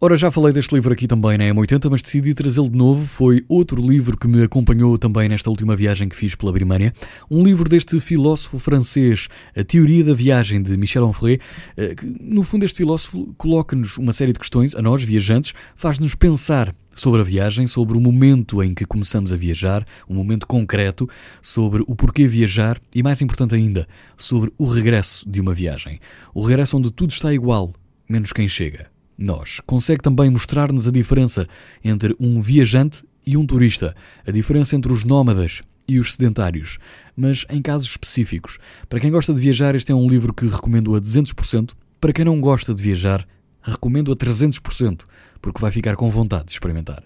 Ora, já falei deste livro aqui também na M80, mas decidi trazê-lo de novo. Foi outro livro que me acompanhou também nesta última viagem que fiz pela Birmânia. Um livro deste filósofo francês, A Teoria da Viagem, de Michel Onfray, eh, que, no fundo, este filósofo coloca-nos uma série de questões, a nós, viajantes, faz-nos pensar sobre a viagem, sobre o momento em que começamos a viajar, um momento concreto, sobre o porquê viajar e, mais importante ainda, sobre o regresso de uma viagem. O regresso onde tudo está igual, menos quem chega nós. Consegue também mostrar-nos a diferença entre um viajante e um turista, a diferença entre os nómadas e os sedentários, mas em casos específicos. Para quem gosta de viajar, este é um livro que recomendo a 200%. Para quem não gosta de viajar, recomendo a 300%, porque vai ficar com vontade de experimentar.